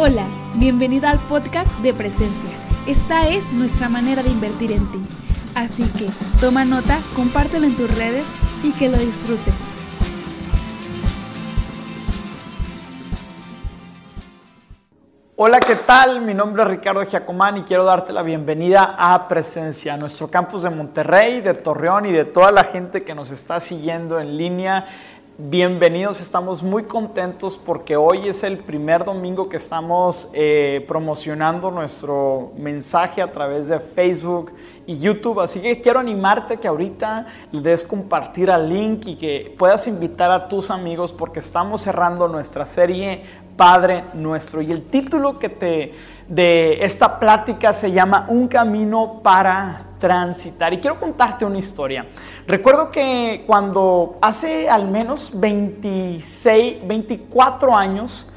Hola, bienvenido al podcast de Presencia. Esta es nuestra manera de invertir en ti. Así que toma nota, compártelo en tus redes y que lo disfrutes. Hola, ¿qué tal? Mi nombre es Ricardo Giacomán y quiero darte la bienvenida a Presencia, nuestro campus de Monterrey, de Torreón y de toda la gente que nos está siguiendo en línea Bienvenidos, estamos muy contentos porque hoy es el primer domingo que estamos eh, promocionando nuestro mensaje a través de Facebook y YouTube, así que quiero animarte que ahorita le des compartir al link y que puedas invitar a tus amigos porque estamos cerrando nuestra serie Padre Nuestro. Y el título que te de esta plática se llama Un camino para transitar y quiero contarte una historia. Recuerdo que cuando hace al menos 26, 24 años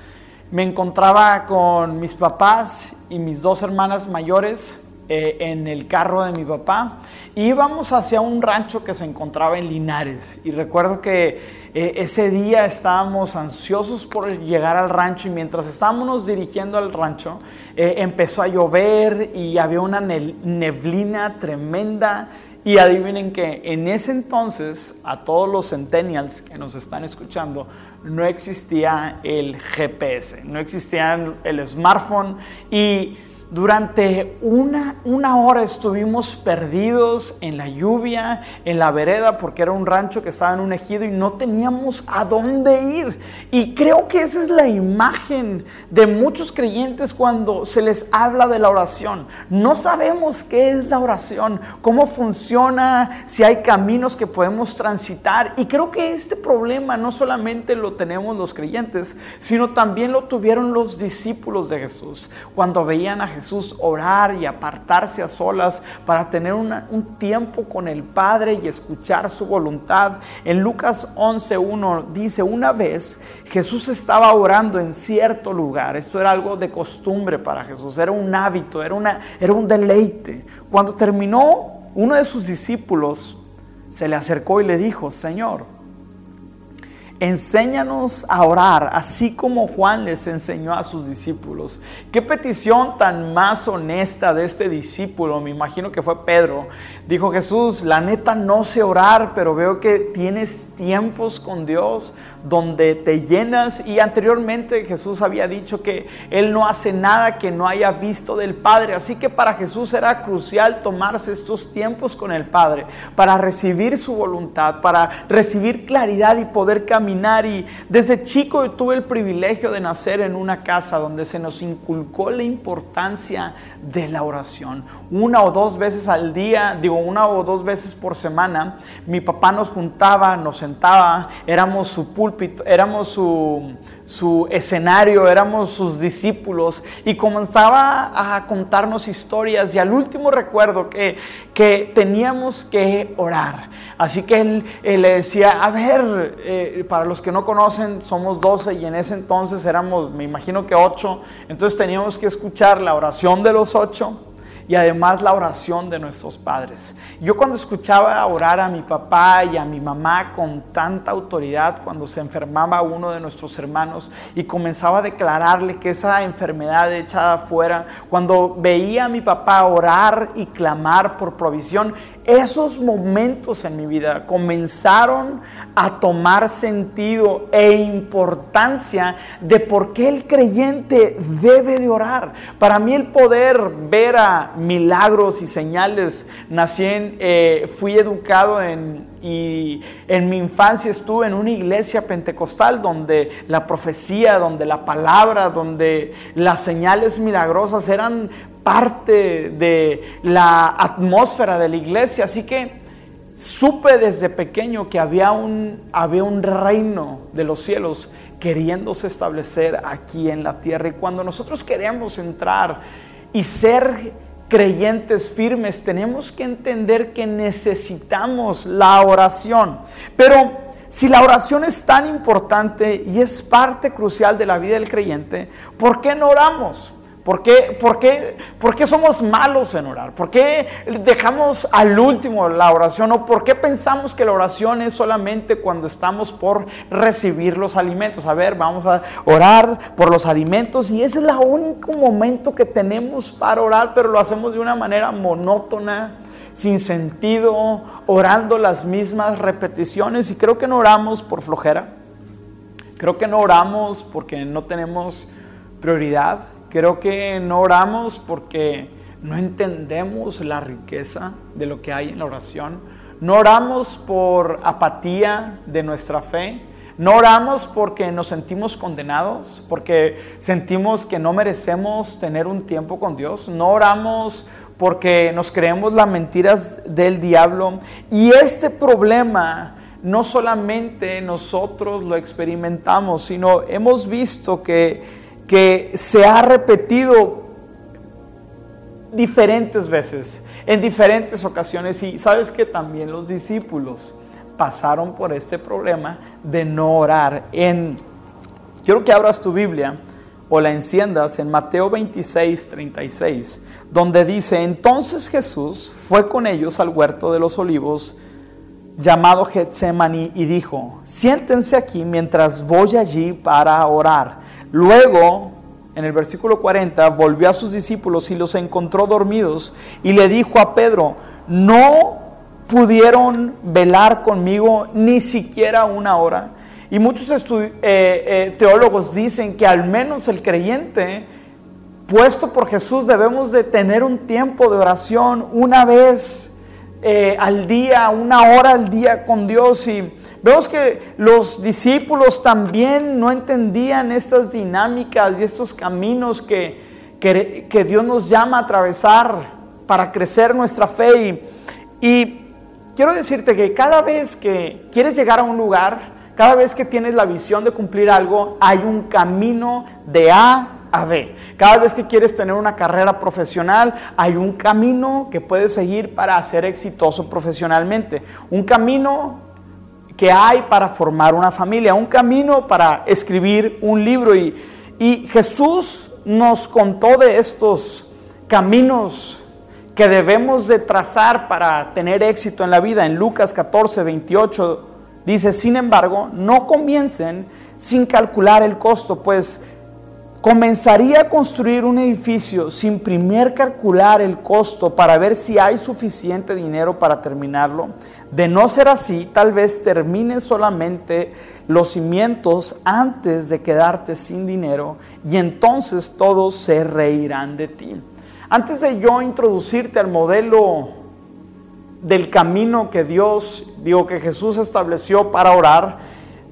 me encontraba con mis papás y mis dos hermanas mayores eh, en el carro de mi papá íbamos hacia un rancho que se encontraba en Linares. Y recuerdo que eh, ese día estábamos ansiosos por llegar al rancho y mientras estábamos dirigiendo al rancho eh, empezó a llover y había una neblina tremenda. Y adivinen que en ese entonces, a todos los centennials que nos están escuchando, no existía el GPS, no existía el smartphone y durante una, una, hora estuvimos perdidos en la lluvia, en la vereda, porque era un rancho que estaba en un ejido y no teníamos a dónde ir. Y creo que esa es la imagen de muchos creyentes cuando se les habla de la oración. No sabemos qué es la oración, cómo funciona, si hay caminos que podemos transitar. Y creo que este problema no solamente lo tenemos los creyentes, sino también lo tuvieron los discípulos de Jesús cuando veían a Jesús Jesús orar y apartarse a solas para tener un tiempo con el Padre y escuchar su voluntad. En Lucas 11.1 dice, una vez Jesús estaba orando en cierto lugar. Esto era algo de costumbre para Jesús, era un hábito, era, una, era un deleite. Cuando terminó, uno de sus discípulos se le acercó y le dijo, Señor, Enséñanos a orar, así como Juan les enseñó a sus discípulos. Qué petición tan más honesta de este discípulo, me imagino que fue Pedro. Dijo Jesús, la neta no sé orar, pero veo que tienes tiempos con Dios donde te llenas. Y anteriormente Jesús había dicho que Él no hace nada que no haya visto del Padre. Así que para Jesús era crucial tomarse estos tiempos con el Padre para recibir su voluntad, para recibir claridad y poder caminar y desde chico tuve el privilegio de nacer en una casa donde se nos inculcó la importancia de la oración. Una o dos veces al día, digo una o dos veces por semana, mi papá nos juntaba, nos sentaba, éramos su púlpito, éramos su su escenario, éramos sus discípulos y comenzaba a contarnos historias y al último recuerdo que, que teníamos que orar. Así que él, le decía, a ver, eh, para los que no conocen, somos 12 y en ese entonces éramos, me imagino que 8, entonces teníamos que escuchar la oración de los 8 y además la oración de nuestros padres. Yo cuando escuchaba orar a mi papá y a mi mamá con tanta autoridad cuando se enfermaba uno de nuestros hermanos y comenzaba a declararle que esa enfermedad echada fuera, cuando veía a mi papá orar y clamar por provisión, esos momentos en mi vida comenzaron a tomar sentido e importancia de por qué el creyente debe de orar. Para mí el poder ver a milagros y señales, nací en, eh, fui educado en, y en mi infancia estuve en una iglesia pentecostal donde la profecía, donde la palabra, donde las señales milagrosas eran parte de la atmósfera de la iglesia. Así que supe desde pequeño que había un, había un reino de los cielos queriéndose establecer aquí en la tierra. Y cuando nosotros queremos entrar y ser creyentes firmes, tenemos que entender que necesitamos la oración. Pero si la oración es tan importante y es parte crucial de la vida del creyente, ¿por qué no oramos? ¿Por qué, por, qué, ¿Por qué, somos malos en orar? ¿Por qué dejamos al último la oración? ¿O por qué pensamos que la oración es solamente cuando estamos por recibir los alimentos? A ver, vamos a orar por los alimentos y ese es el único momento que tenemos para orar, pero lo hacemos de una manera monótona, sin sentido, orando las mismas repeticiones y creo que no oramos por flojera. Creo que no oramos porque no tenemos prioridad. Creo que no oramos porque no entendemos la riqueza de lo que hay en la oración. No oramos por apatía de nuestra fe. No oramos porque nos sentimos condenados, porque sentimos que no merecemos tener un tiempo con Dios. No oramos porque nos creemos las mentiras del diablo. Y este problema no solamente nosotros lo experimentamos, sino hemos visto que que se ha repetido diferentes veces, en diferentes ocasiones. Y sabes que también los discípulos pasaron por este problema de no orar. En, quiero que abras tu Biblia o la enciendas en Mateo 26, 36, donde dice, entonces Jesús fue con ellos al huerto de los olivos llamado Getsemaní y dijo, siéntense aquí mientras voy allí para orar. Luego, en el versículo 40, volvió a sus discípulos y los encontró dormidos y le dijo a Pedro, no pudieron velar conmigo ni siquiera una hora. Y muchos eh, eh, teólogos dicen que al menos el creyente, puesto por Jesús, debemos de tener un tiempo de oración una vez eh, al día, una hora al día con Dios. Y Vemos que los discípulos también no entendían estas dinámicas y estos caminos que, que, Dios nos llama a atravesar para crecer nuestra fe. Y, y quiero decirte que cada vez que quieres llegar a un lugar, cada vez que tienes la visión de cumplir algo, hay un camino de A a B. Cada vez que quieres tener una carrera profesional, hay un camino que puedes seguir para ser exitoso profesionalmente. Un camino que hay para formar una familia, un camino para escribir un libro. Y, y Jesús nos contó de estos caminos que debemos de trazar para tener éxito en la vida. En Lucas 14, 28 dice, sin embargo, no comiencen sin calcular el costo, pues comenzaría a construir un edificio sin primero calcular el costo para ver si hay suficiente dinero para terminarlo. De no ser así, tal vez termines solamente los cimientos antes de quedarte sin dinero y entonces todos se reirán de ti. Antes de yo introducirte al modelo del camino que Dios, digo que Jesús estableció para orar,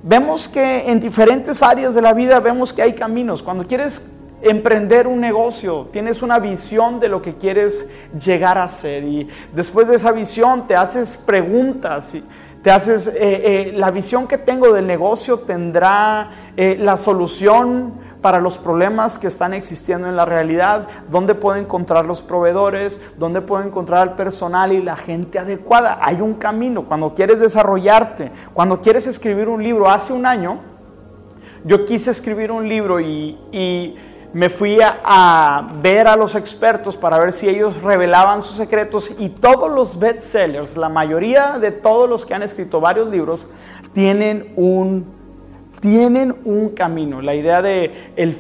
vemos que en diferentes áreas de la vida vemos que hay caminos. Cuando quieres emprender un negocio, tienes una visión de lo que quieres llegar a ser y después de esa visión te haces preguntas y te haces, eh, eh, la visión que tengo del negocio tendrá eh, la solución para los problemas que están existiendo en la realidad, dónde puedo encontrar los proveedores, dónde puedo encontrar el personal y la gente adecuada. Hay un camino cuando quieres desarrollarte, cuando quieres escribir un libro. Hace un año yo quise escribir un libro y me fui a, ver a los expertos para ver si ellos revelaban sus secretos y todos los bestsellers, la mayoría de todos los que han escrito varios libros, tienen un, tienen un camino, la idea de, el,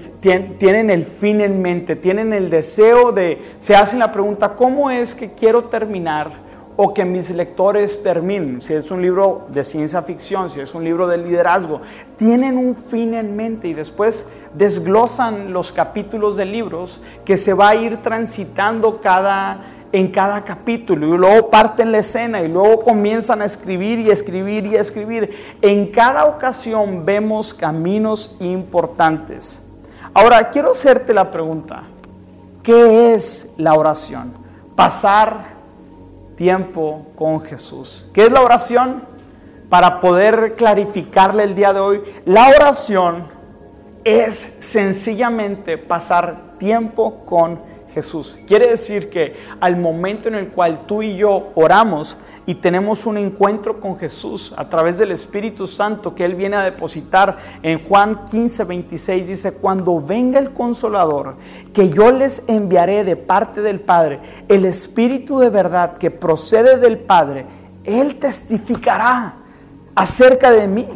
tienen el fin en mente, tienen el deseo de, se hacen la pregunta, ¿cómo es que quiero terminar? o que mis lectores terminen, si es un libro de ciencia ficción, si es un libro de liderazgo, tienen un fin en mente y después desglosan los capítulos de libros que se va a ir transitando cada, en cada capítulo y luego parten la escena y luego comienzan a escribir y escribir y escribir. En cada ocasión vemos caminos importantes. Ahora, quiero hacerte la pregunta, ¿qué es la oración? Pasar tiempo con Jesús. ¿Qué es la oración? Para poder clarificarle el día de hoy, la oración es sencillamente pasar tiempo con Jesús. Quiere decir que al momento en el cual tú y yo oramos y tenemos un encuentro con Jesús a través del Espíritu Santo que Él viene a depositar en Juan 15, 26, dice, cuando venga el consolador, que yo les enviaré de parte del Padre, el Espíritu de verdad que procede del Padre, Él testificará acerca de mí.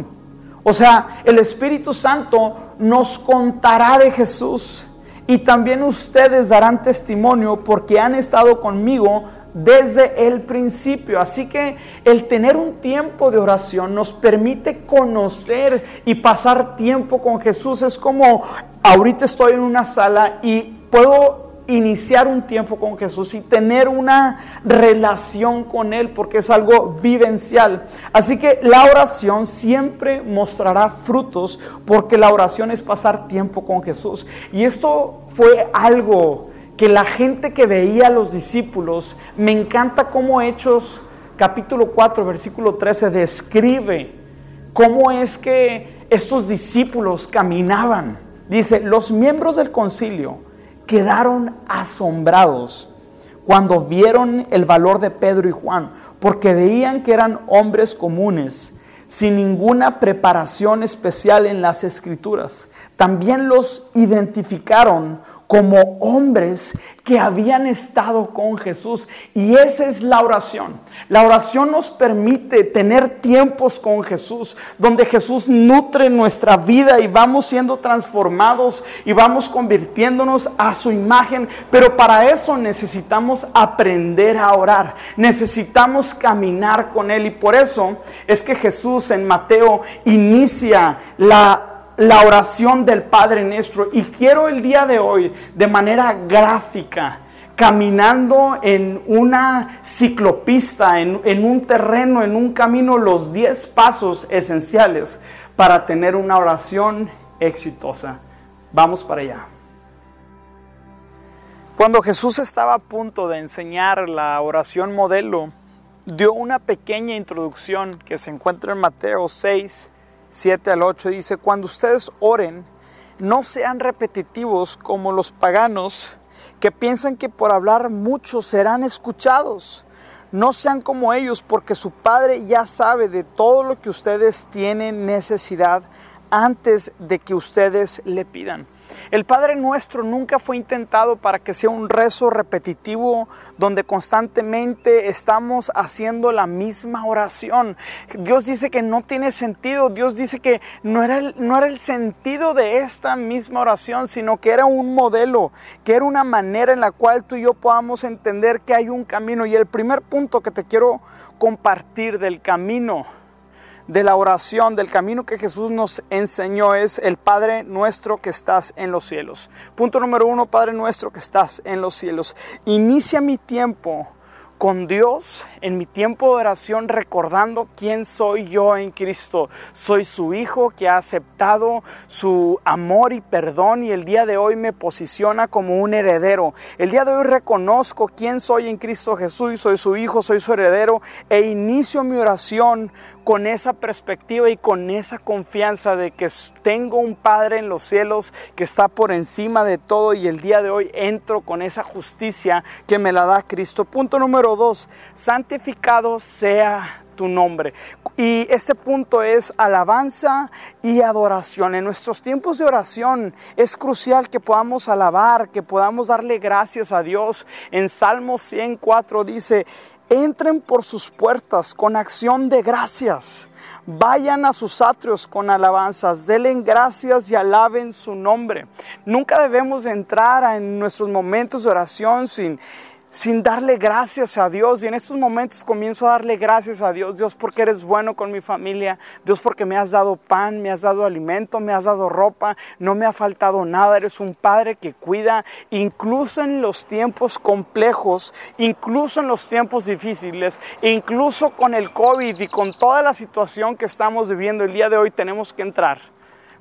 O sea, el Espíritu Santo nos contará de Jesús y también ustedes darán testimonio porque han estado conmigo desde el principio. Así que el tener un tiempo de oración nos permite conocer y pasar tiempo con Jesús. Es como ahorita estoy en una sala y puedo iniciar un tiempo con Jesús y tener una relación con Él porque es algo vivencial. Así que la oración siempre mostrará frutos porque la oración es pasar tiempo con Jesús. Y esto fue algo que la gente que veía a los discípulos, me encanta cómo Hechos capítulo 4 versículo 13 describe cómo es que estos discípulos caminaban. Dice, los miembros del concilio, quedaron asombrados cuando vieron el valor de Pedro y Juan, porque veían que eran hombres comunes, sin ninguna preparación especial en las escrituras. También los identificaron como hombres que habían estado con Jesús. Y esa es la oración. La oración nos permite tener tiempos con Jesús, donde Jesús nutre nuestra vida y vamos siendo transformados y vamos convirtiéndonos a su imagen. Pero para eso necesitamos aprender a orar, necesitamos caminar con Él. Y por eso es que Jesús en Mateo inicia la la oración del Padre nuestro. Y quiero el día de hoy, de manera gráfica, caminando en una ciclopista, en, un terreno, en un camino, los 10 pasos esenciales para tener una oración exitosa. Vamos para allá. Cuando Jesús estaba a punto de enseñar la oración modelo, dio una pequeña introducción que se encuentra en Mateo 6, 7 al 8 dice, cuando ustedes oren, no sean repetitivos como los paganos que piensan que por hablar mucho serán escuchados. No sean como ellos porque su Padre ya sabe de todo lo que ustedes tienen necesidad antes de que ustedes le pidan. El Padre nuestro nunca fue intentado para que sea un rezo repetitivo donde constantemente estamos haciendo la misma oración. Dios dice que no tiene sentido, Dios dice que no era, el, no era el sentido de esta misma oración, sino que era un modelo, que era una manera en la cual tú y yo podamos entender que hay un camino. Y el primer punto que te quiero compartir del camino de la oración, del camino que Jesús nos enseñó es el Padre nuestro que estás en los cielos. Punto número uno, Padre nuestro que estás en los cielos. Inicia mi tiempo con Dios en mi tiempo de oración recordando quién soy yo en Cristo. Soy su hijo que ha aceptado su amor y perdón y el día de hoy me posiciona como un heredero. El día de hoy reconozco quién soy en Cristo Jesús, soy su hijo, soy su heredero e inicio mi oración con esa perspectiva y con esa confianza de que tengo un Padre en los cielos que está por encima de todo y el día de hoy entro con esa justicia que me la da Cristo. Punto número dos, santificado sea tu nombre. Y este punto es alabanza y adoración. En nuestros tiempos de oración es crucial que podamos alabar, que podamos darle gracias a Dios. En Salmo 104 dice, Entren por sus puertas con acción de gracias. Vayan a sus atrios con alabanzas, denle gracias y alaben su nombre. Nunca debemos entrar en nuestros momentos de oración sin sin darle gracias a Dios. Y en estos momentos comienzo a darle gracias a Dios. Dios porque eres bueno con mi familia. Dios porque me has dado pan, me has dado alimento, me has dado ropa. No me ha faltado nada. Eres un Padre que cuida incluso en los tiempos complejos, incluso en los tiempos difíciles, incluso con el COVID y con toda la situación que estamos viviendo el día de hoy tenemos que entrar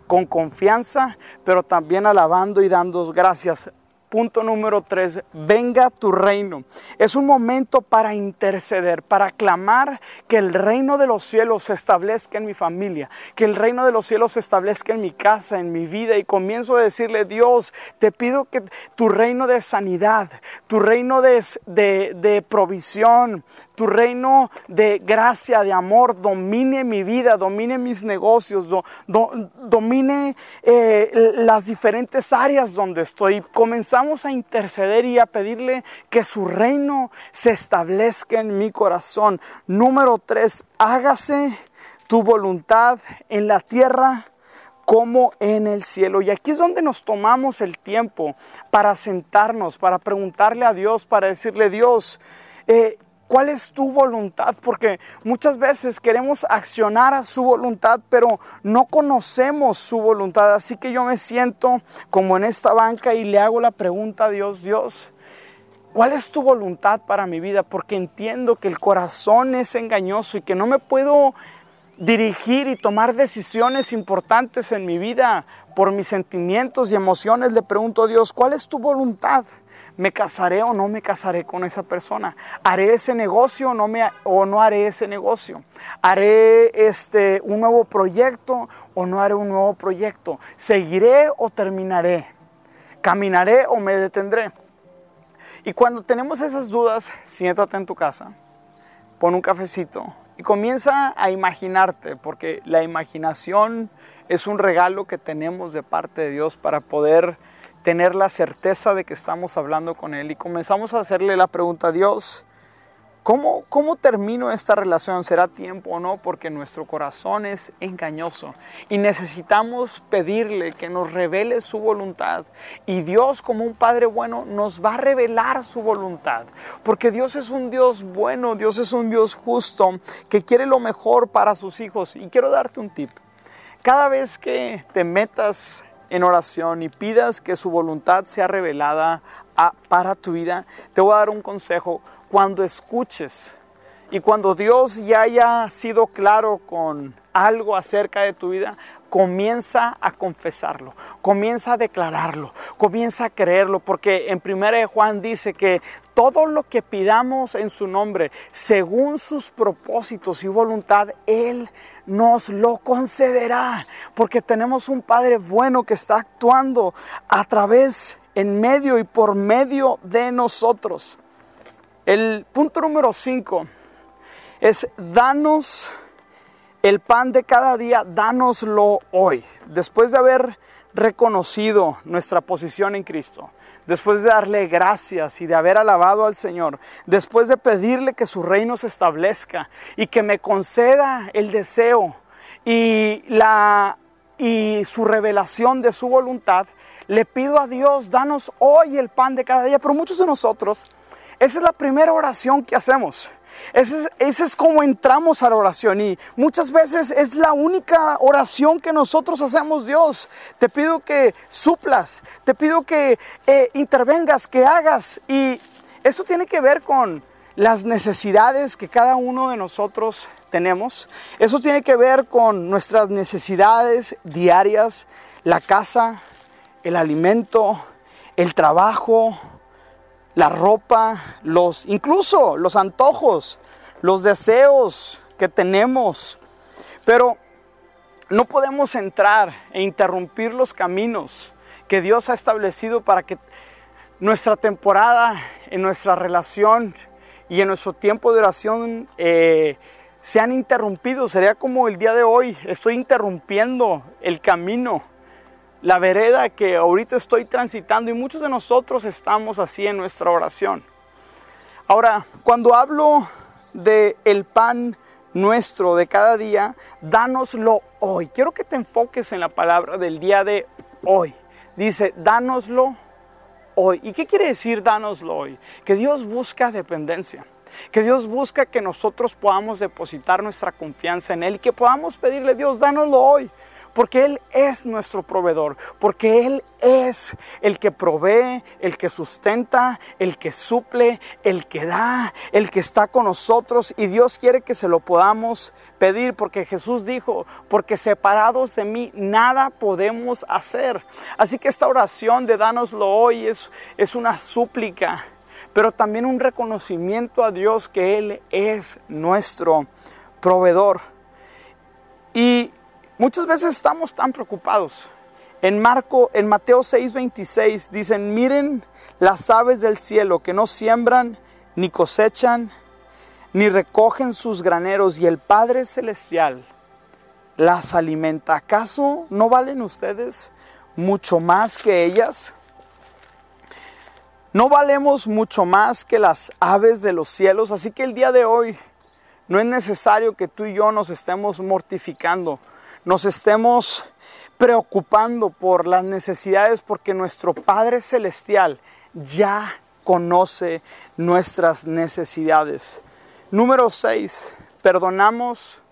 con confianza, pero también alabando y dando gracias punto número tres, venga tu reino. Es un momento para interceder, para clamar que el reino de los cielos se establezca en mi familia, que el reino de los cielos se establezca en mi casa, en mi vida. Y comienzo a decirle, Dios, te pido que tu reino de sanidad, tu reino de, de, provisión, tu reino de gracia, de amor, domine mi vida, domine mis negocios, domine eh, las diferentes áreas donde estoy. Comenzamos a interceder y a pedirle que su reino se establezca en mi corazón. Número tres, hágase tu voluntad en la tierra como en el cielo. Y aquí es donde nos tomamos el tiempo para sentarnos, para preguntarle a Dios, para decirle, Dios, eh, ¿Cuál es tu voluntad? Porque muchas veces queremos accionar a su voluntad, pero no conocemos su voluntad. Así que yo me siento como en esta banca y le hago la pregunta a Dios, Dios, ¿cuál es tu voluntad para mi vida? Porque entiendo que el corazón es engañoso y que no me puedo dirigir y tomar decisiones importantes en mi vida por mis sentimientos y emociones. Le pregunto a Dios, ¿cuál es tu voluntad? ¿Me casaré o no me casaré con esa persona? ¿Haré ese negocio o no, haré ese negocio? ¿Haré este, un nuevo proyecto o no haré un nuevo proyecto? ¿Seguiré o terminaré? ¿Caminaré o me detendré? Y cuando tenemos esas dudas, siéntate en tu casa, pon un cafecito y comienza a imaginarte, porque la imaginación es un regalo que tenemos de parte de Dios para poder tener la certeza de que estamos hablando con Él y comenzamos a hacerle la pregunta a Dios, ¿cómo, ¿cómo termino esta relación? ¿Será tiempo o no? Porque nuestro corazón es engañoso y necesitamos pedirle que nos revele su voluntad y Dios como un Padre bueno nos va a revelar su voluntad porque Dios es un Dios bueno, Dios es un Dios justo que quiere lo mejor para sus hijos y quiero darte un tip. Cada vez que te metas en oración y pidas que su voluntad sea revelada para tu vida, te voy a dar un consejo. Cuando escuches y cuando Dios ya haya sido claro con algo acerca de tu vida, comienza a confesarlo, comienza a declararlo, comienza a creerlo, porque en 1 Juan dice que todo lo que pidamos en su nombre, según sus propósitos y voluntad, Él nos lo concederá, porque tenemos un Padre bueno que está actuando a través, en medio y por medio de nosotros. El punto número 5 es danos el pan de cada día, danoslo hoy. Después de haber reconocido nuestra posición en Cristo, después de darle gracias y de haber alabado al Señor, después de pedirle que su reino se establezca y que me conceda el deseo y, la, y su revelación de su voluntad, le pido a Dios, danos hoy el pan de cada día. Pero muchos de nosotros, esa es la primera oración que hacemos. Ese es, como entramos a la oración y muchas veces es la única oración que nosotros hacemos, Dios. Te pido que suplas, te pido que eh, intervengas, que hagas. Y esto tiene que ver con las necesidades que cada uno de nosotros tenemos. Eso tiene que ver con nuestras necesidades diarias, la casa, el alimento, el trabajo, la ropa, los, incluso los antojos, los deseos que tenemos. Pero no podemos entrar e interrumpir los caminos que Dios ha establecido para que nuestra temporada, en nuestra relación y en nuestro tiempo de oración eh, sean interrumpidos. Sería como el día de hoy, estoy interrumpiendo el camino la vereda que ahorita estoy transitando y muchos de nosotros estamos así en nuestra oración. Ahora, cuando hablo de el pan nuestro de cada día, dánoslo hoy. Quiero que te enfoques en la palabra del día de hoy. Dice, dánoslo hoy. ¿Y qué quiere decir dánoslo hoy? Que Dios busca dependencia. Que Dios busca que nosotros podamos depositar nuestra confianza en Él y que podamos pedirle, Dios, dánoslo hoy. Porque Él es nuestro proveedor, porque Él es el que provee, el que sustenta, el que suple, el que da, el que está con nosotros y Dios quiere que se lo podamos pedir porque Jesús dijo, porque separados de mí nada podemos hacer. Así que esta oración de dánoslo hoy es, es una súplica, pero también un reconocimiento a Dios que Él es nuestro proveedor. Y muchas veces estamos tan preocupados en, Marco, en Mateo 6:26 dicen, miren las aves del cielo que no siembran, ni cosechan, ni recogen sus graneros, y el Padre Celestial las alimenta. ¿Acaso no valen ustedes mucho más que ellas? ¿No valemos mucho más que las aves de los cielos? Así que el día de hoy no es necesario que tú y yo nos estemos mortificando, nos estemos preocupando por las necesidades porque nuestro Padre Celestial ya conoce nuestras necesidades. Número 6. Perdonamos,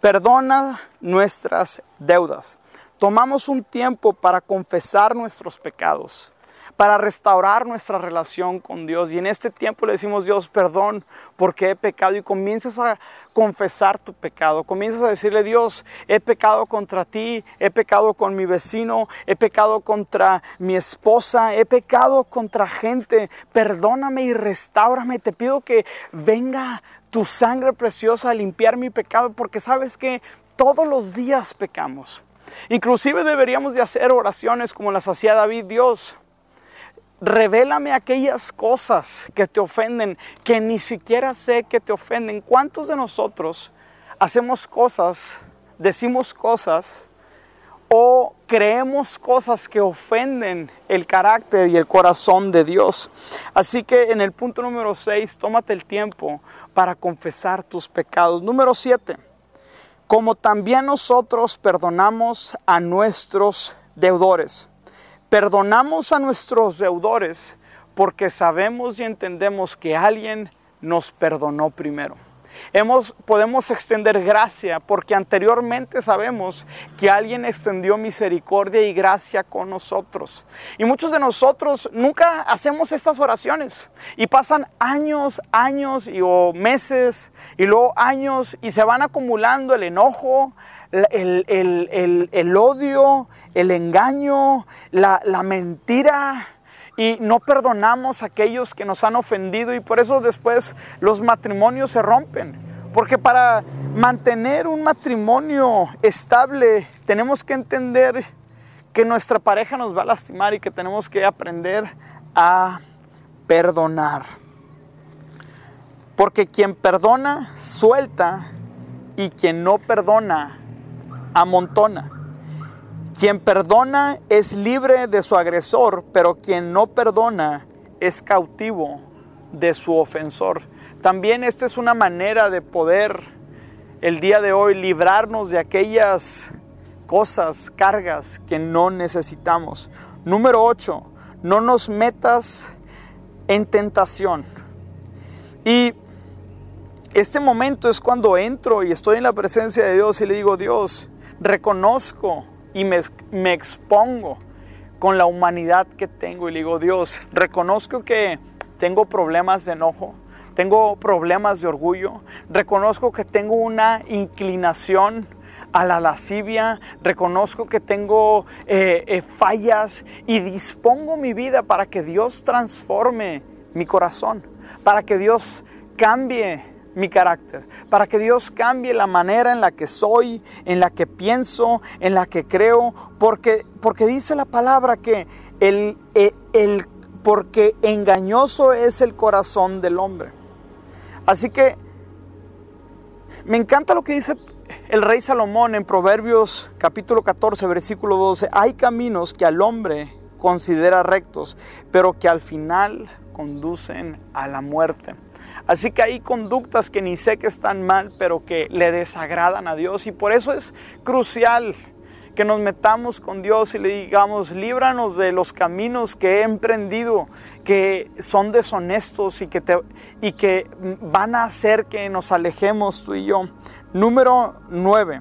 perdona nuestras deudas. Tomamos un tiempo para confesar nuestros pecados para restaurar nuestra relación con Dios. Y en este tiempo le decimos, Dios, perdón porque he pecado. Y comienzas a confesar tu pecado. Comienzas a decirle, Dios, he pecado contra ti, he pecado con mi vecino, he pecado contra mi esposa, he pecado contra gente. Perdóname y restaurame. Te pido que venga tu sangre preciosa a limpiar mi pecado porque sabes que todos los días pecamos. Inclusive deberíamos de hacer oraciones como las hacía David, Dios revélame aquellas cosas que te ofenden, que ni siquiera sé que te ofenden. ¿Cuántos de nosotros hacemos cosas, decimos cosas o creemos cosas que ofenden el carácter y el corazón de Dios? Así que en el punto número 6, tómate el tiempo para confesar tus pecados. Número 7, como también nosotros perdonamos a nuestros deudores. Perdonamos a nuestros deudores porque sabemos y entendemos que alguien nos perdonó primero. Hemos, podemos extender gracia porque anteriormente sabemos que alguien extendió misericordia y gracia con nosotros. Y muchos de nosotros nunca hacemos estas oraciones y pasan años, años y, o meses y luego años y se van acumulando el enojo, el, odio, el engaño, la, la mentira y no perdonamos a aquellos que nos han ofendido y por eso después los matrimonios se rompen. Porque para mantener un matrimonio estable tenemos que entender que nuestra pareja nos va a lastimar y que tenemos que aprender a perdonar. Porque quien perdona, suelta y quien no perdona, amontona. Quien perdona es libre de su agresor, pero quien no perdona es cautivo de su ofensor. También esta es una manera de poder el día de hoy librarnos de aquellas cosas, cargas que no necesitamos. Número 8, no nos metas en tentación. Y este momento es cuando entro y estoy en la presencia de Dios y le digo, Dios, reconozco y me, expongo con la humanidad que tengo y le digo, Dios, reconozco que tengo problemas de enojo, tengo problemas de orgullo, reconozco que tengo una inclinación a la lascivia, reconozco que tengo eh, eh, fallas y dispongo mi vida para que Dios transforme mi corazón, para que Dios cambie mi carácter, para que Dios cambie la manera en la que soy, en la que pienso, en la que creo, porque, porque dice la palabra que el, el, el, porque engañoso es el corazón del hombre. Así que me encanta lo que dice el rey Salomón en Proverbios capítulo 14, versículo 12. Hay caminos que al hombre considera rectos, pero que al final conducen a la muerte. Así que hay conductas que ni sé que están mal, pero que le desagradan a Dios. Y por eso es crucial que nos metamos con Dios y le digamos, líbranos de los caminos que he emprendido, que son deshonestos y que, te, y que van a hacer que nos alejemos tú y yo. Número 9.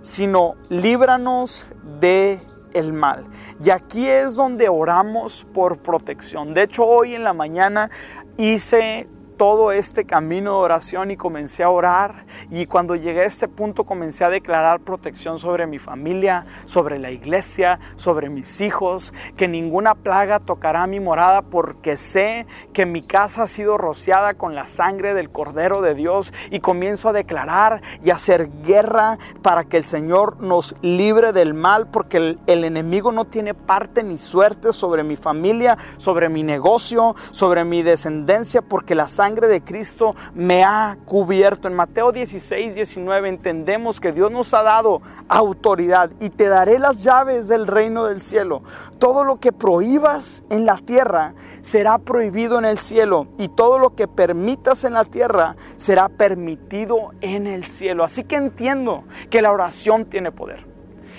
sino líbranos de el mal. Y aquí es donde oramos por protección. De hecho, hoy en la mañana hice todo este camino de oración y comencé a orar. Y cuando llegué a este punto comencé a declarar protección sobre mi familia, sobre la iglesia, sobre mis hijos, que ninguna plaga tocará mi morada porque sé que mi casa ha sido rociada con la sangre del Cordero de Dios. Y comienzo a declarar y hacer guerra para que el Señor nos libre del mal porque el, el enemigo no tiene parte ni suerte sobre mi familia, sobre mi negocio, sobre mi descendencia porque la sangre sangre de Cristo me ha cubierto. En Mateo 16, 19 entendemos que Dios nos ha dado autoridad y te daré las llaves del reino del cielo. Todo lo que prohíbas en la tierra será prohibido en el cielo y todo lo que permitas en la tierra será permitido en el cielo. Así que entiendo que la oración tiene poder.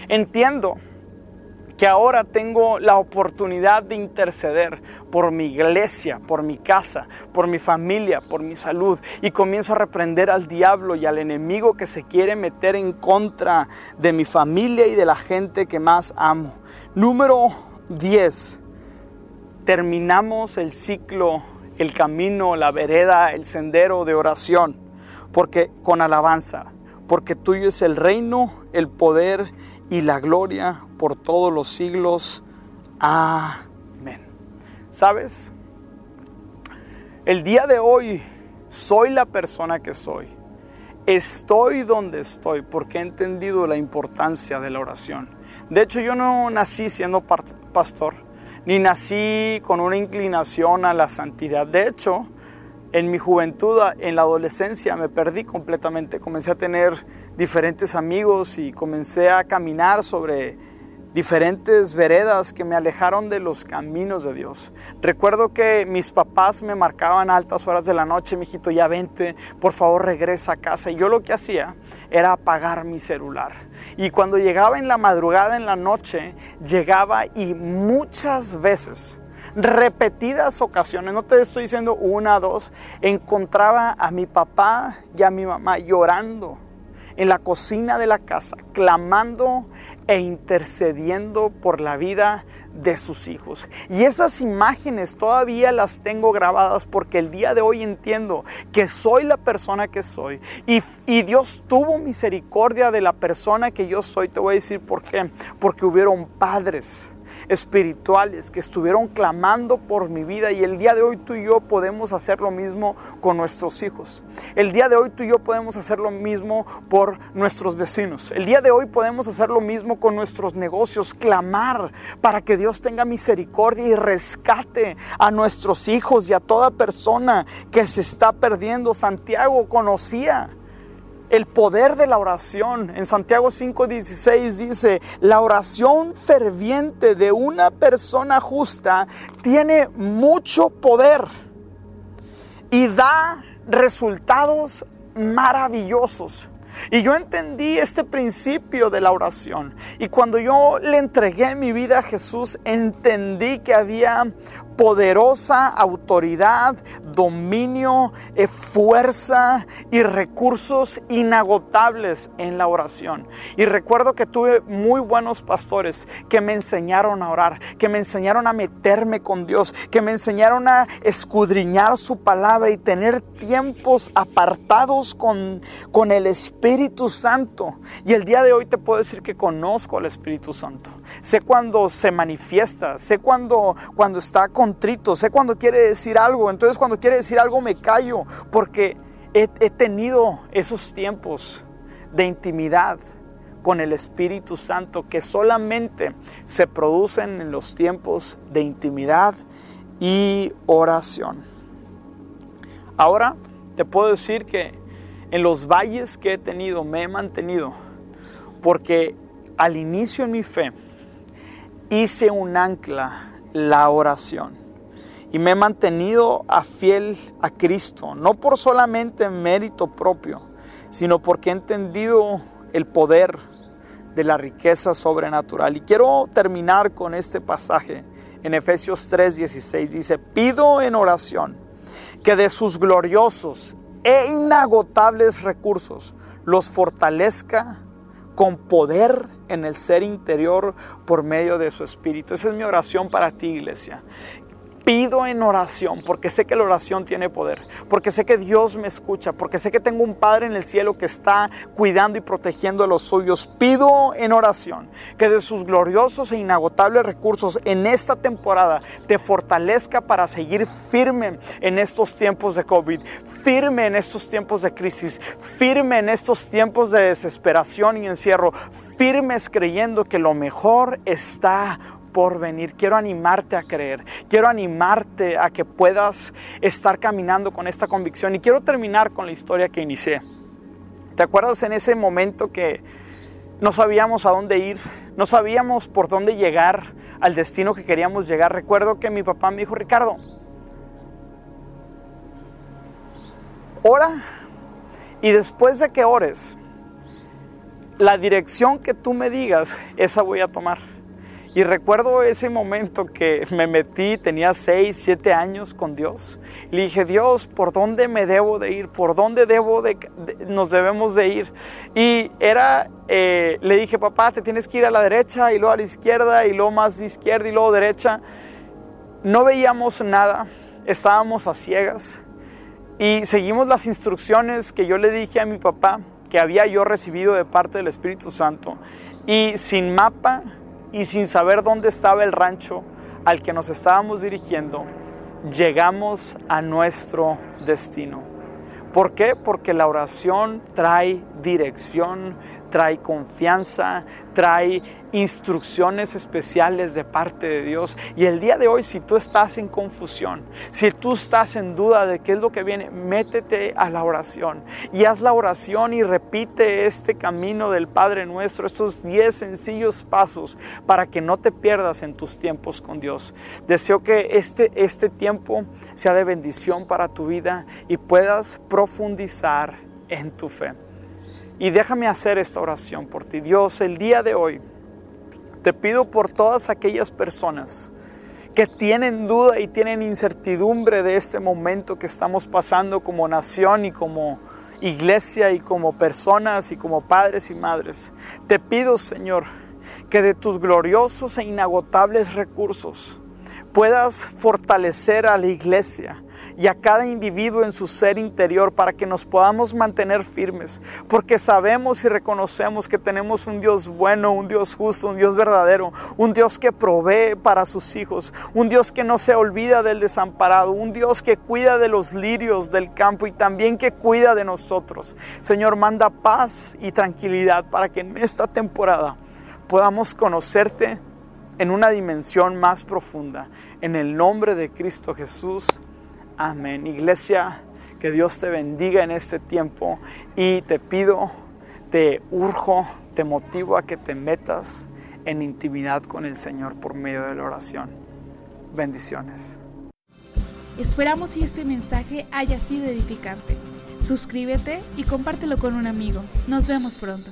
Entiendo que ahora tengo la oportunidad de interceder por mi iglesia, por mi casa, por mi familia, por mi salud y comienzo a reprender al diablo y al enemigo que se quiere meter en contra de mi familia y de la gente que más amo. Número 10. Terminamos el ciclo, el camino, la vereda, el sendero de oración, porque con alabanza, porque tuyo es el reino, el poder y la gloria por todos los siglos. Amén. ¿Sabes? El día de hoy soy la persona que soy. Estoy donde estoy porque he entendido la importancia de la oración. De hecho, yo no nací siendo pastor, ni nací con una inclinación a la santidad. De hecho, en mi juventud, en la adolescencia, me perdí completamente. Comencé a tener diferentes amigos y comencé a caminar sobre diferentes veredas que me alejaron de los caminos de Dios. Recuerdo que mis papás me marcaban a altas horas de la noche, mijito, ya vente, por favor regresa a casa. Y yo lo que hacía era apagar mi celular. Y cuando llegaba en la madrugada, en la noche, llegaba y muchas veces repetidas ocasiones, no te estoy diciendo una, dos, encontraba a mi papá y a mi mamá llorando en la cocina de la casa, clamando e intercediendo por la vida de sus hijos. Y esas imágenes todavía las tengo grabadas porque el día de hoy entiendo que soy la persona que soy. Y, Dios tuvo misericordia de la persona que yo soy. Te voy a decir por qué. Porque hubieron padres espirituales que estuvieron clamando por mi vida y el día de hoy tú y yo podemos hacer lo mismo con nuestros hijos. El día de hoy tú y yo podemos hacer lo mismo por nuestros vecinos. El día de hoy podemos hacer lo mismo con nuestros negocios, clamar para que Dios tenga misericordia y rescate a nuestros hijos y a toda persona que se está perdiendo. Santiago conocía el poder de la oración. En Santiago 5:16 dice, la oración ferviente de una persona justa tiene mucho poder y da resultados maravillosos. Y yo entendí este principio de la oración. Y cuando yo le entregué mi vida a Jesús, entendí que había poderosa autoridad, dominio, eh, fuerza y recursos inagotables en la oración. Y recuerdo que tuve muy buenos pastores que me enseñaron a orar, que me enseñaron a meterme con Dios, que me enseñaron a escudriñar su palabra y tener tiempos apartados con, con el Espíritu Santo. Y el día de hoy te puedo decir que conozco al Espíritu Santo. Sé cuando se manifiesta, sé cuando, cuando está contrito, sé cuando quiere decir algo. Entonces cuando quiere decir algo me callo porque he, he tenido esos tiempos de intimidad con el Espíritu Santo que solamente se producen en los tiempos de intimidad y oración. Ahora te puedo decir que en los valles que he tenido me he mantenido porque al inicio en mi fe hice un ancla, la oración. Y me he mantenido a fiel a Cristo, no por solamente mérito propio, sino porque he entendido el poder de la riqueza sobrenatural. Y quiero terminar con este pasaje en Efesios 3:16. Dice, pido en oración que de sus gloriosos e inagotables recursos los fortalezca con poder en el ser interior por medio de su Espíritu. Esa es mi oración para ti, iglesia pido en oración, porque sé que la oración tiene poder, porque sé que Dios me escucha, porque sé que tengo un Padre en el cielo que está cuidando y protegiendo a los suyos. Pido en oración que de sus gloriosos e inagotables recursos en esta temporada te fortalezca para seguir firme en estos tiempos de COVID, firme en estos tiempos de crisis, firme en estos tiempos de desesperación y encierro, firmes creyendo que lo mejor está por venir. Quiero animarte a creer. Quiero animarte a que puedas estar caminando con esta convicción. Y quiero terminar con la historia que inicié. ¿Te acuerdas en ese momento que no sabíamos a dónde ir? No sabíamos por dónde llegar al destino que queríamos llegar. Recuerdo que mi papá me dijo, Ricardo, ora y después de que ores, la dirección que tú me digas, esa voy a tomar. Y recuerdo ese momento que me metí, tenía 6, 7 años con Dios. Le dije, Dios, ¿por dónde me debo de ir? ¿Por dónde debo de, nos debemos de ir? Y era, eh, le dije, papá, te tienes que ir a la derecha y luego a la izquierda y luego más izquierda y luego derecha. No veíamos nada, estábamos a ciegas y seguimos las instrucciones que yo le dije a mi papá que había yo recibido de parte del Espíritu Santo. Y sin mapa, y sin saber dónde estaba el rancho al que nos estábamos dirigiendo, llegamos a nuestro destino. ¿Por qué? Porque la oración trae dirección, trae confianza, trae instrucciones especiales de parte de Dios. Y el día de hoy, si tú estás en confusión, si tú estás en duda de qué es lo que viene, métete a la oración y haz la oración y repite este camino del Padre nuestro, estos 10 sencillos pasos para que no te pierdas en tus tiempos con Dios. Deseo que este, este tiempo sea de bendición para tu vida y puedas profundizar en tu fe. Y déjame hacer esta oración por ti. Dios, el día de hoy te pido por todas aquellas personas que tienen duda y tienen incertidumbre de este momento que estamos pasando como nación y como iglesia y como personas y como padres y madres. Te pido, Señor, que de tus gloriosos e inagotables recursos puedas fortalecer a la iglesia y a cada individuo en su ser interior para que nos podamos mantener firmes, porque sabemos y reconocemos que tenemos un Dios bueno, un Dios justo, un Dios verdadero, un Dios que provee para sus hijos, un Dios que no se olvida del desamparado, un Dios que cuida de los lirios del campo y también que cuida de nosotros. Señor, manda paz y tranquilidad para que en esta temporada podamos conocerte en una dimensión más profunda. En el nombre de Cristo Jesús. Amén. Iglesia, que Dios te bendiga en este tiempo y te pido, te urjo, te motivo a que te metas en intimidad con el Señor por medio de la oración. Bendiciones. Esperamos que este mensaje haya sido edificante. Suscríbete y compártelo con un amigo. Nos vemos pronto.